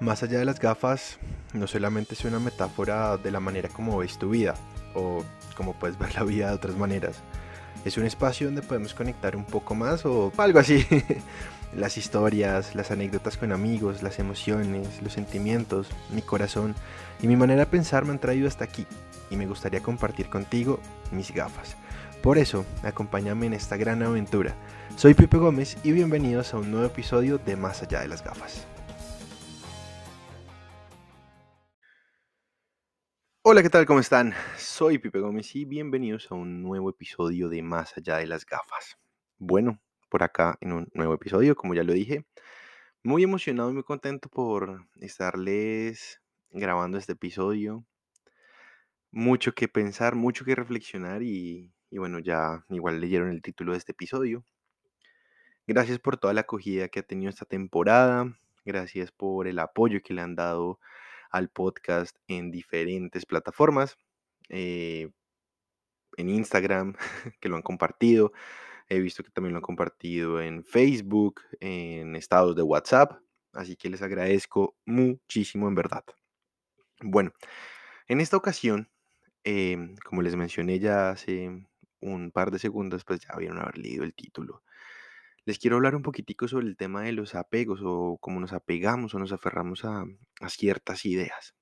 Más allá de las gafas, no solamente es una metáfora de la manera como ves tu vida o como puedes ver la vida de otras maneras. Es un espacio donde podemos conectar un poco más o algo así. las historias, las anécdotas con amigos, las emociones, los sentimientos, mi corazón y mi manera de pensar me han traído hasta aquí y me gustaría compartir contigo mis gafas. Por eso, acompáñame en esta gran aventura. Soy Pipe Gómez y bienvenidos a un nuevo episodio de Más allá de las gafas. Hola, ¿qué tal? ¿Cómo están? Soy Pipe Gómez y bienvenidos a un nuevo episodio de Más allá de las gafas. Bueno, por acá en un nuevo episodio, como ya lo dije, muy emocionado y muy contento por estarles grabando este episodio. Mucho que pensar, mucho que reflexionar y, y bueno, ya igual leyeron el título de este episodio. Gracias por toda la acogida que ha tenido esta temporada. Gracias por el apoyo que le han dado al podcast en diferentes plataformas. Eh, en Instagram, que lo han compartido. He visto que también lo han compartido en Facebook, en estados de WhatsApp. Así que les agradezco muchísimo en verdad. Bueno, en esta ocasión, em, como les mencioné ya hace un par de segundos, pues ya vieron haber leído el título. Les quiero hablar un poquitico sobre el tema de los apegos o cómo nos apegamos o nos aferramos a, ciertas ideas.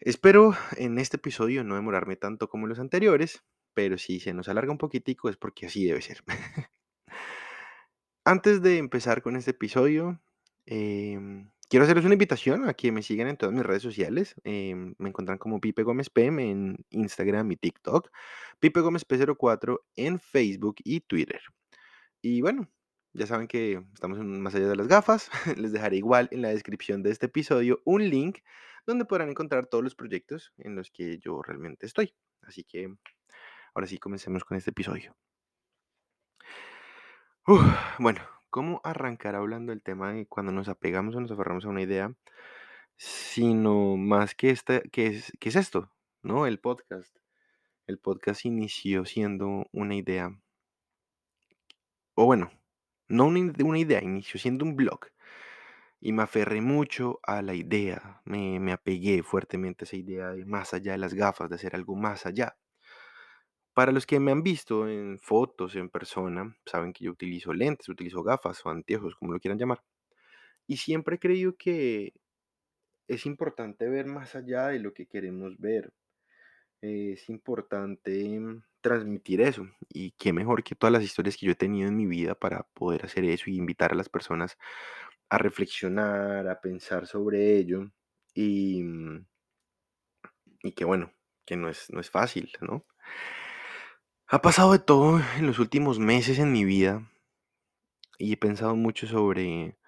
Espero en este episodio no demorarme tanto como los anteriores, pero si se nos alarga un poquitico es porque así debe ser. Antes de empezar con este episodio, em, quiero hacerles una invitación a que me sigan en todas mis redes sociales. Em, me encuentran como Pipe Gómez PM en Instagram y TikTok, Pipe Gómez P04 en Facebook y Twitter. Y bueno, ya saben que estamos en más allá de las gafas. Les dejaré igual en la descripción de este episodio un link donde podrán encontrar todos los proyectos en los que yo realmente estoy. Así que ahora sí, comencemos con este episodio. bueno, ¿cómo arrancar hablando del tema de cuando nos apegamos o nos aferramos a una idea? Sino más que, que es esto, ¿no? El podcast. El podcast inició siendo una idea o bueno, no una, idea, inició siendo un blog. Y me aferré mucho a la idea, me, me apegué fuertemente a esa idea de más allá de las gafas, de hacer algo más allá. Para los que me han visto en fotos, en persona, saben que yo utilizo lentes, utilizo gafas o anteojos, como lo quieran llamar. Y siempre he creído que es importante ver más allá de lo que queremos ver. Es importante transmitir eso. Y qué mejor que todas las historias que yo he tenido en mi vida para poder hacer eso y invitar a las personas a reflexionar, a pensar sobre ello. Y, mm, y que bueno, que no es, no es fácil, ¿no? Ha pasado de todo en los últimos meses en mi vida y he pensado mucho sobre,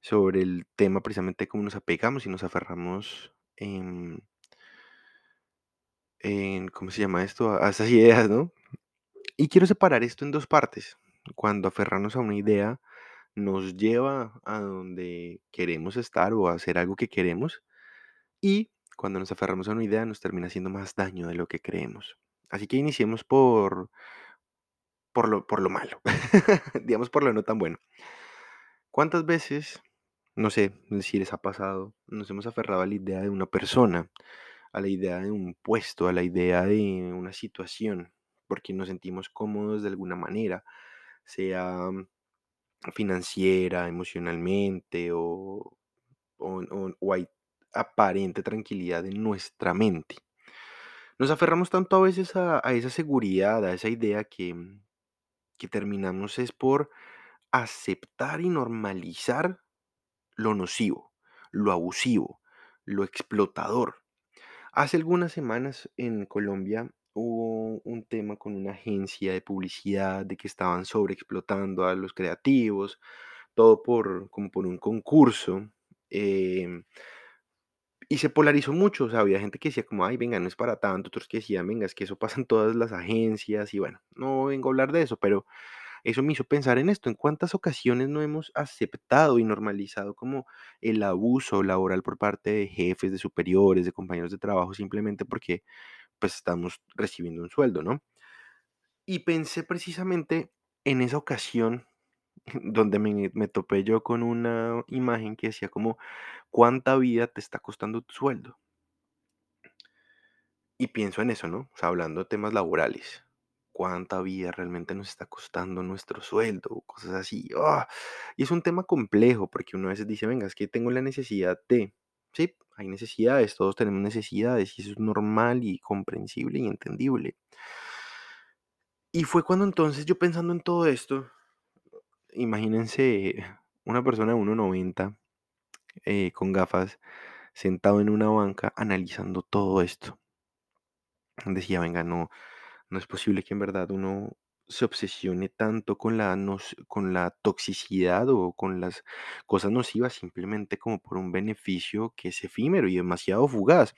sobre el tema precisamente cómo nos apegamos y nos aferramos en, ¿cómo se llama esto? A, a esas ideas, ¿no? Y quiero separar esto en dos partes. Cuando aferrarnos a una idea nos lleva a donde queremos estar o a hacer algo que queremos. Y cuando nos aferramos a una idea nos termina haciendo más daño de lo que creemos. Así que iniciemos por, por, lo, por lo malo, digamos por lo no tan bueno. ¿Cuántas veces, no sé si les ha pasado, nos hemos aferrado a la idea de una persona, a la idea de un puesto, a la idea de una situación, porque nos sentimos cómodos de alguna manera, sea mm, financiera, emocionalmente o, o, hay aparente tranquilidad en nuestra mente. Nos aferramos tanto a veces a, esa seguridad, a esa idea que, mm, que terminamos es por aceptar y normalizar lo nocivo, lo abusivo, lo explotador. Hace algunas semanas en Colombia hubo un tema con una agencia de publicidad de que estaban sobreexplotando a los creativos, todo por, como por un concurso. em, y se polarizó mucho, o sea, había gente que decía como, ay, venga, no es para tanto, otros que decían, venga, es que eso pasa en todas las agencias, y bueno, no vengo a hablar de eso, pero eso me hizo pensar en esto, en cuántas ocasiones no hemos aceptado y normalizado como el abuso laboral por parte de jefes, de superiores, de compañeros de trabajo, simplemente porque pues estamos recibiendo un sueldo, ¿no? Y pensé precisamente en esa ocasión donde me topé yo con una imagen que decía como: "¿Cuánta vida te está costando tu sueldo?". Y pienso en eso, ¿no? O sea, hablando de temas laborales. ¿Cuánta vida realmente nos está costando nuestro sueldo? Cosas así. ¡ah! Y es un tema complejo porque uno a veces dice, venga, es que tengo la necesidad de... Sí, hay necesidades, todos tenemos necesidades y eso es normal y comprensible y entendible. Y fue cuando entonces yo pensando en todo esto, imagínense una persona de 1,90 eh, con gafas, sentado en una banca analizando todo esto. Decía, venga, no, no es posible que en verdad uno se obsesione tanto con la, nos- con la toxicidad o con las cosas nocivas simplemente como por un beneficio que es efímero y demasiado fugaz.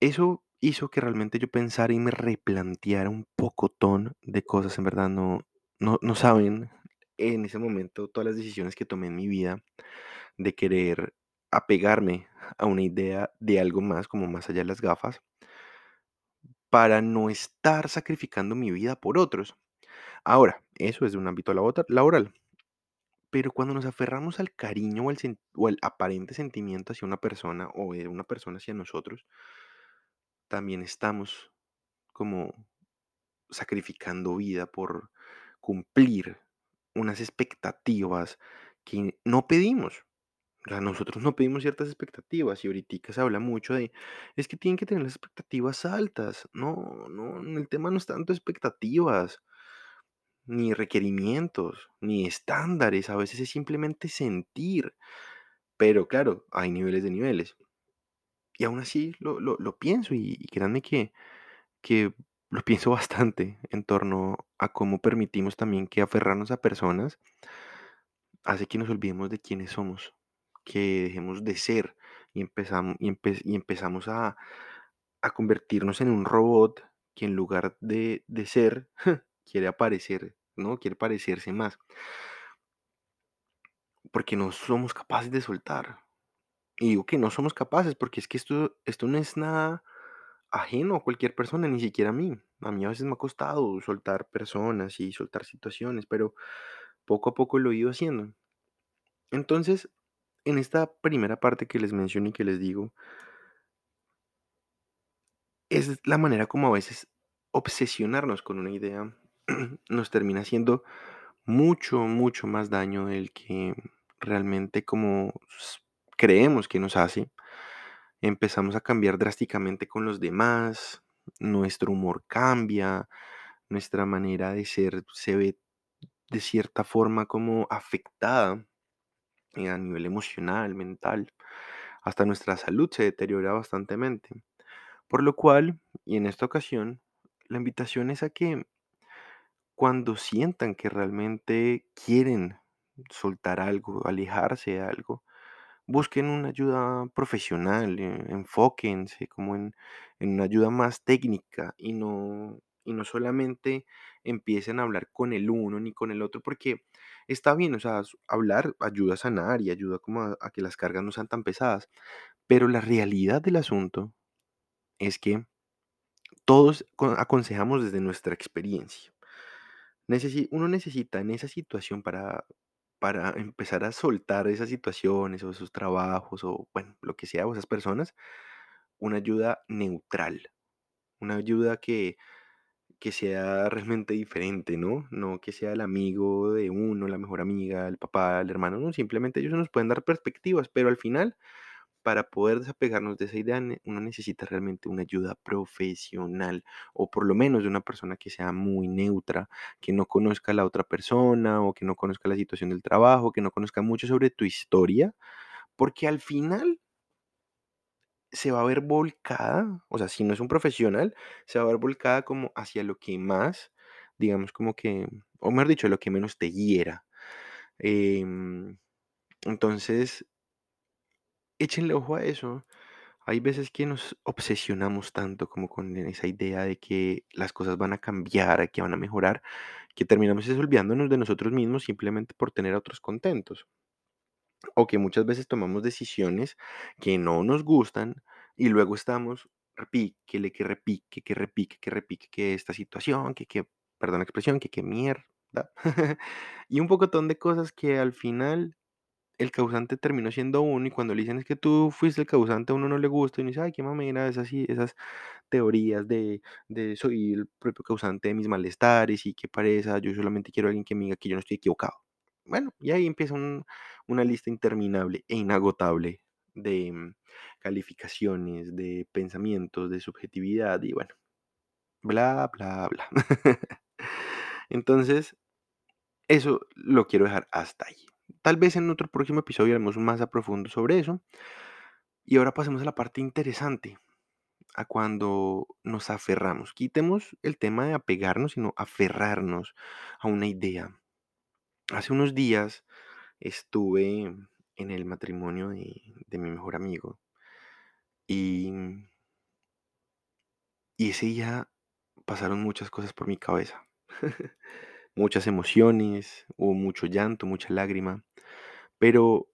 Eso hizo que realmente yo pensara y me replanteara un pocotón de cosas, en verdad no, no, no saben en ese momento todas las decisiones que tomé en mi vida de querer apegarme a una idea de algo más, como más allá de las gafas para no estar sacrificando mi vida por otros. Ahora, eso es de un ámbito laboral, pero cuando nos aferramos al cariño o al aparente sentimiento hacia una persona o de una persona hacia nosotros, también estamos como sacrificando vida por cumplir unas expectativas que no pedimos. O nosotros no pedimos ciertas expectativas y ahorita se habla mucho de, es que tienen que tener las expectativas altas. No, no, el tema no es tanto expectativas, ni requerimientos, ni estándares. A veces es simplemente sentir. Pero claro, hay niveles de niveles. Y aún así lo, lo- lo pienso y, y créanme que, que lo pienso bastante en torno a cómo permitimos también que aferrarnos a personas hace que nos olvidemos de quiénes somos, que dejemos de ser y empezamos, y empe- y empezamos a, convertirnos en un robot que en lugar de, de ser, quiere aparecer, ¿no? Quiere parecerse más, porque no somos capaces de soltar. Y digo que no somos capaces porque es que esto, esto no es nada ajeno a cualquier persona, ni siquiera a mí. A mí a veces me ha costado soltar personas y soltar situaciones, pero poco a poco lo he ido haciendo. Entonces, en esta primera parte que les menciono y que les digo, es la manera como a veces obsesionarnos con una idea nos termina haciendo mucho, mucho más daño del que realmente como creemos que nos hace. Empezamos a cambiar drásticamente con los demás, nuestro humor cambia, nuestra manera de ser se ve de cierta forma como afectada a nivel emocional, mental. Hasta nuestra salud se deteriora bastantemente. Por lo cual, y en esta ocasión, la invitación es a que cuando sientan que realmente quieren soltar algo, alejarse de algo, busquen una ayuda profesional, eh, enfóquense como en, en una ayuda más técnica y no, y no solamente empiecen a hablar con el uno ni con el otro, porque está bien, o sea, hablar ayuda a sanar y ayuda como a, que las cargas no sean tan pesadas, pero la realidad del asunto es que todos co- aconsejamos desde nuestra experiencia. Uno necesita en esa situación para, para empezar a soltar esas situaciones o esos trabajos o bueno, lo que sea, o esas personas, una ayuda neutral, una ayuda que, que sea realmente diferente, ¿no? No que sea el amigo de uno, la mejor amiga, el papá, el hermano, no, simplemente ellos nos pueden dar perspectivas, pero al final para poder desapegarnos de esa idea, uno necesita realmente una ayuda profesional o por lo menos de una persona que sea muy neutra, que no conozca a la otra persona o que no conozca la situación del trabajo, que no conozca mucho sobre tu historia, porque al final se va a ver volcada, o sea, si no es un profesional, se va a ver volcada como hacia lo que más, digamos, como que, o mejor dicho, lo que menos te hiera. Em, entonces, échenle ojo a eso Hay veces que nos obsesionamos tanto como con esa idea de que las cosas van a cambiar, que van a mejorar, que terminamos olvidándonos de nosotros mismos simplemente por tener a otros contentos. O que muchas veces tomamos decisiones que no nos gustan y luego estamos repíquele, que repique, que repique, que repique, que esta situación, que, que, perdón la expresión, que qué mierda. da. y un pocotón de cosas que al final el causante terminó siendo uno y cuando le dicen es que tú fuiste el causante a uno no le gusta y uno dice, ay, qué mamera, esas, esas teorías de, de soy el propio causante de mis malestares y qué pareza, yo solamente quiero a alguien que me diga que yo no estoy equivocado. Bueno, y ahí empieza un- una lista interminable e inagotable de mm, calificaciones, de pensamientos, de subjetividad y bueno, bla, bla, bla. Entonces, eso lo quiero dejar hasta ahí. Tal vez en otro próximo episodio haremos más a profundo sobre eso. Y ahora pasemos a la parte interesante, a cuando nos aferramos. Quitemos el tema de apegarnos, sino aferrarnos a una idea. Hace unos días estuve en el matrimonio de, de mi mejor amigo y, y ese día pasaron muchas cosas por mi cabeza. muchas emociones, hubo mucho llanto, mucha lágrima, pero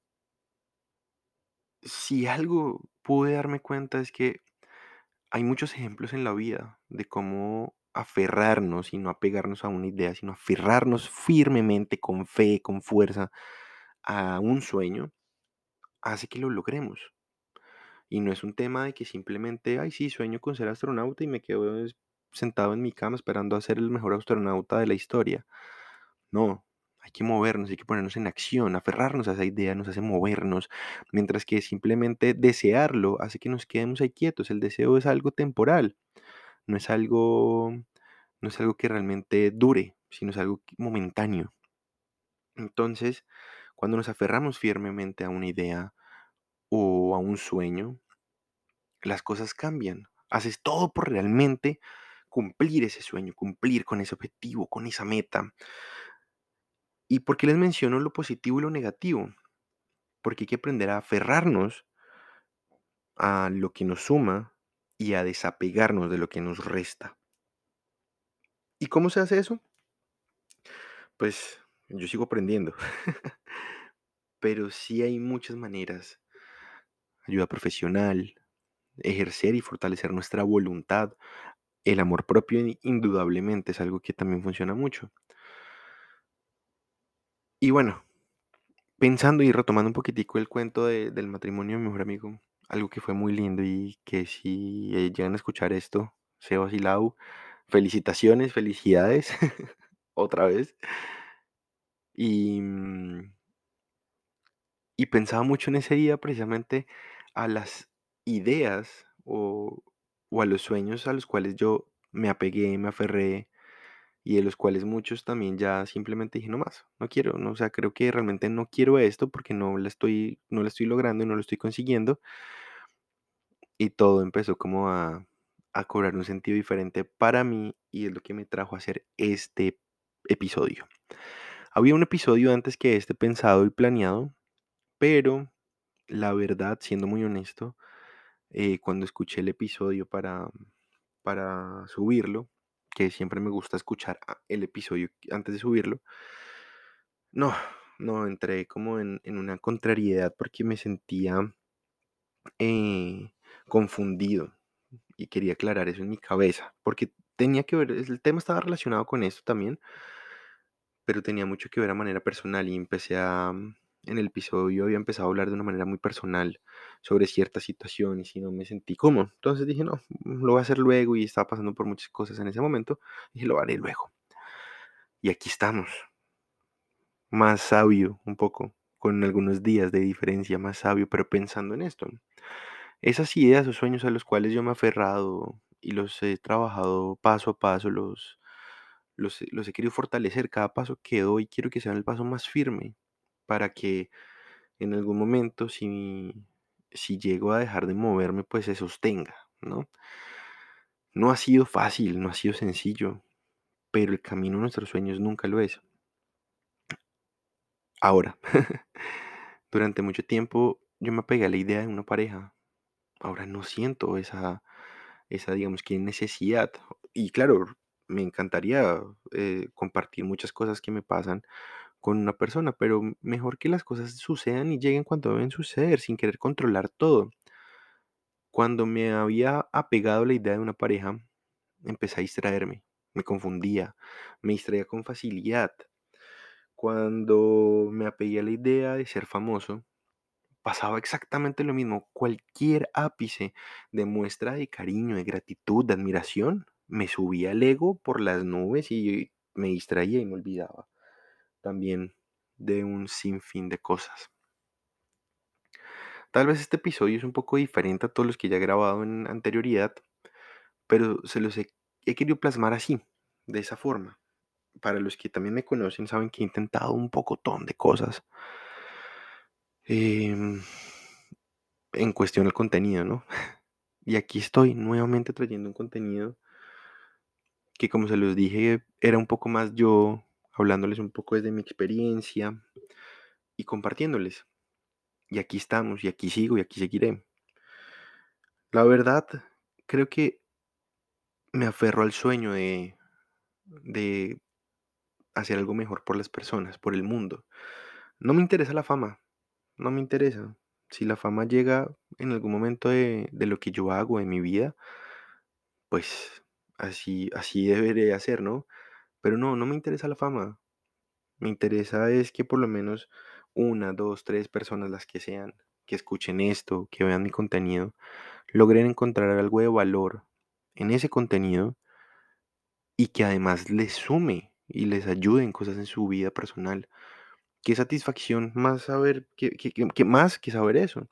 si algo pude darme cuenta es que hay muchos ejemplos en la vida de cómo aferrarnos y no apegarnos a una idea, sino aferrarnos firmemente, con fe, con fuerza, a un sueño, hace que lo logremos. Y no es un tema de que simplemente, ay, sí, sueño con ser astronauta y me quedo sentado en mi cama esperando a ser el mejor astronauta de la historia. No, hay que movernos, hay que ponernos en acción, aferrarnos a esa idea nos hace movernos, mientras que simplemente desearlo hace que nos quedemos ahí quietos. El deseo es algo temporal, no es algo, no es algo que realmente dure, sino es algo momentáneo. Entonces, cuando nos aferramos firmemente a una idea o a un sueño, las cosas cambian. Haces todo por realmente cumplir ese sueño, cumplir con ese objetivo, con esa meta. ¿Y por qué les menciono lo positivo y lo negativo? Porque hay que aprender a aferrarnos a lo que nos suma y a desapegarnos de lo que nos resta. ¿Y cómo se hace eso? Pues yo sigo aprendiendo, pero sí hay muchas maneras. Ayuda profesional, ejercer y fortalecer nuestra voluntad. El amor propio in- indudablemente es algo que también funciona mucho. Y bueno, pensando y retomando un poquitico el cuento de- del matrimonio de mi mejor amigo, algo que fue muy lindo y que si eh, llegan a escuchar esto, Sebas y Lau, felicitaciones, felicidades, otra vez. Y, mm, y pensaba mucho en ese día precisamente a las ideas o, o a los sueños a los cuales yo me apegué, me aferré y de los cuales muchos también ya simplemente dije no más, no quiero, no, o sea, creo que realmente no quiero esto porque no la estoy, no lo estoy logrando y no lo estoy consiguiendo y todo empezó como a, a cobrar un sentido diferente para mí y es lo que me trajo a hacer este episodio. Había un episodio antes que este pensado y planeado, pero la verdad, siendo muy honesto, eh, cuando escuché el episodio para, para subirlo, que siempre me gusta escuchar a- el episodio antes de subirlo, no, no, entré como en, en una contrariedad porque me sentía eh, confundido y quería aclarar eso en mi cabeza, porque tenía que ver, el tema estaba relacionado con esto también, pero tenía mucho que ver a manera personal y empecé a, mm, en el episodio había empezado a hablar de una manera muy personal sobre ciertas situaciones y no me sentí cómodo. Entonces dije, no, mm, lo voy a hacer luego y estaba pasando por muchas cosas en ese momento. Dije, lo haré luego. Y aquí estamos, más sabio un poco, con algunos días de diferencia, más sabio, pero pensando en esto. Esas ideas o sueños a los cuales yo me he aferrado y los he trabajado paso a paso, los, los, los he querido fortalecer. Cada paso que doy quiero que sea el paso más firme para que en algún momento, si, si llego a dejar de moverme, pues se sostenga, ¿no? No ha sido fácil, no ha sido sencillo, pero el camino a nuestros sueños nunca lo es. Ahora, durante mucho tiempo yo me apegué a la idea de una pareja. Ahora no siento esa, esa, digamos que necesidad. Y claro, me encantaría eh, compartir muchas cosas que me pasan con una persona, pero mejor que las cosas sucedan y lleguen cuando deben suceder, sin querer controlar todo. Cuando me había apegado a la idea de una pareja, empecé a distraerme, me confundía, me distraía con facilidad Cuando me apegué a la idea de ser famoso, pasaba exactamente lo mismo. Cualquier ápice de muestra de cariño, de gratitud, de admiración, me subía el ego por las nubes y me distraía y me olvidaba también de un sinfín de cosas. Tal vez este episodio es un poco diferente a todos los que ya he grabado en anterioridad, pero se los he, querido plasmar así, de esa forma. Para los que también me conocen, saben que he intentado un pocotón de cosas. Em, en cuestión del contenido, ¿no? Y aquí estoy nuevamente trayendo un contenido que, como se los dije, era un poco más yo, hablándoles un poco desde mi experiencia y compartiéndoles. Y aquí estamos, y aquí sigo, y aquí seguiré. La verdad, creo que me aferro al sueño de, de hacer algo mejor por las personas, por el mundo. No me interesa la fama, no me interesa. Si la fama llega en algún momento de, de lo que yo hago en mi vida, pues así, así debería hacer, ¿no? Pero no, no me interesa la fama. Me interesa es que por lo menos una, dos, tres personas, las que sean, que escuchen esto, que vean mi contenido, logren encontrar algo de valor en ese contenido y que además les sume y les ayude en cosas en su vida personal. Qué satisfacción más saber, que más que saber eso.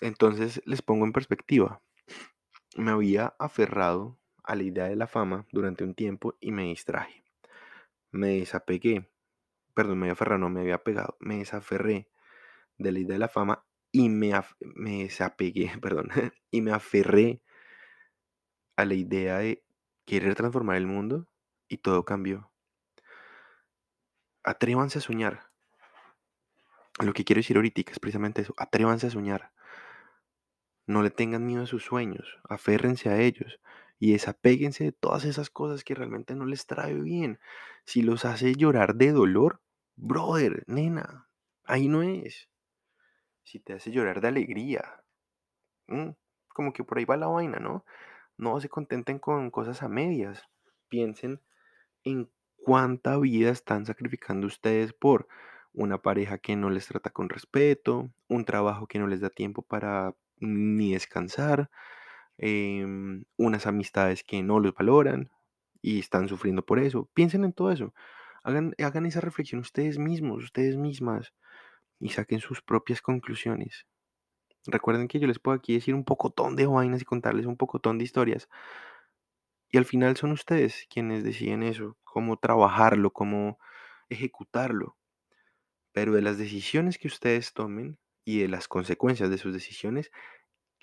Entonces les pongo en perspectiva. Me había aferrado a la idea de la fama durante un tiempo y me distraje. Me desapegué, perdón, me había aferrado, no me había pegado, me desaferré de la idea de la fama y me, me desapegué, perdón, y me aferré a la idea de querer transformar el mundo y todo cambió. Atrévanse a soñar. Lo que quiero decir ahorita es precisamente eso. Atrévanse a soñar. No le tengan miedo a sus sueños. Aférrense a ellos. Y desapéguense de todas esas cosas que realmente no les trae bien. Si los hace llorar de dolor, brother, nena, ahí no es. Si te hace llorar de alegría, mm, como que por ahí va la vaina, ¿no? No se contenten con cosas a medias. Piensen en cuánta vida están sacrificando ustedes por una pareja que no les trata con respeto, un trabajo que no les da tiempo para ni descansar, em, unas amistades que no los valoran y están sufriendo por eso. Piensen en todo eso. Hagan, hagan esa reflexión ustedes mismos, ustedes mismas, y saquen sus propias conclusiones. Recuerden que yo les puedo aquí decir un pocotón de vainas y contarles un pocotón de historias. Y al final son ustedes quienes deciden eso, cómo trabajarlo, cómo ejecutarlo. Pero de las decisiones que ustedes tomen y de las consecuencias de sus decisiones,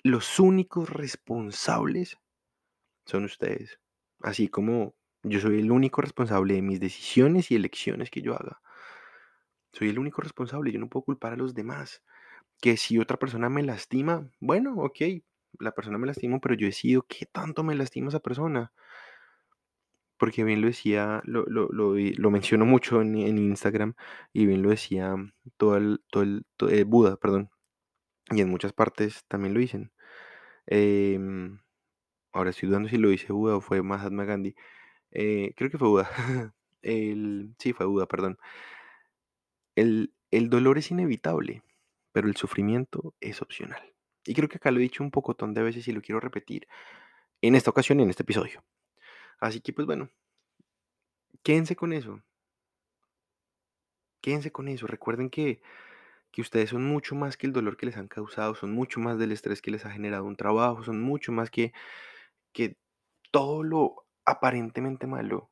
los únicos responsables son ustedes. Así como yo soy el único responsable de mis decisiones y elecciones que yo haga. Soy el único responsable, yo no puedo culpar a los demás. Que si otra persona me lastima, bueno, ok, la persona me lastimó, pero yo decido qué tanto me lastima esa persona. Porque bien lo decía, lo, lo, lo, menciono mucho en, en Instagram y bien lo decía todo el, todo el, eh, Buda, perdón. Y en muchas partes también lo dicen. Em, ahora estoy dudando si lo dice Buda o fue Mahatma Gandhi. Eh, creo que fue Buda. El, sí, fue Buda, perdón. El, el dolor es inevitable, pero el sufrimiento es opcional. Y creo que acá lo he dicho un pocotón de veces y lo quiero repetir en esta ocasión y en este episodio. Así que pues bueno, quédense con eso. Quédense con eso. Recuerden que, que ustedes son mucho más que el dolor que les han causado, son mucho más del estrés que les ha generado un trabajo, son mucho más que, que todo lo aparentemente malo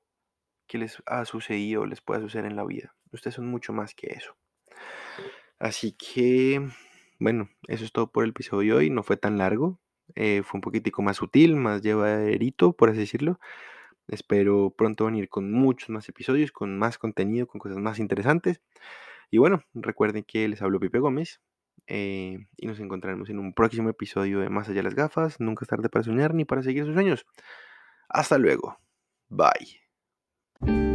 que les ha sucedido o les pueda suceder en la vida. Ustedes son mucho más que eso. Así que, bueno, eso es todo por el episodio de hoy. No fue tan largo. eh, fue un poquitico más sutil, más llevaderito, por así decirlo. Espero pronto venir con muchos más episodios, con más contenido, con cosas más interesantes. Y bueno, recuerden que les hablo Pipe Gómez eh, y nos encontraremos en un próximo episodio de Más allá de las gafas. Nunca es tarde para soñar ni para seguir sus sueños. Hasta luego. Bye.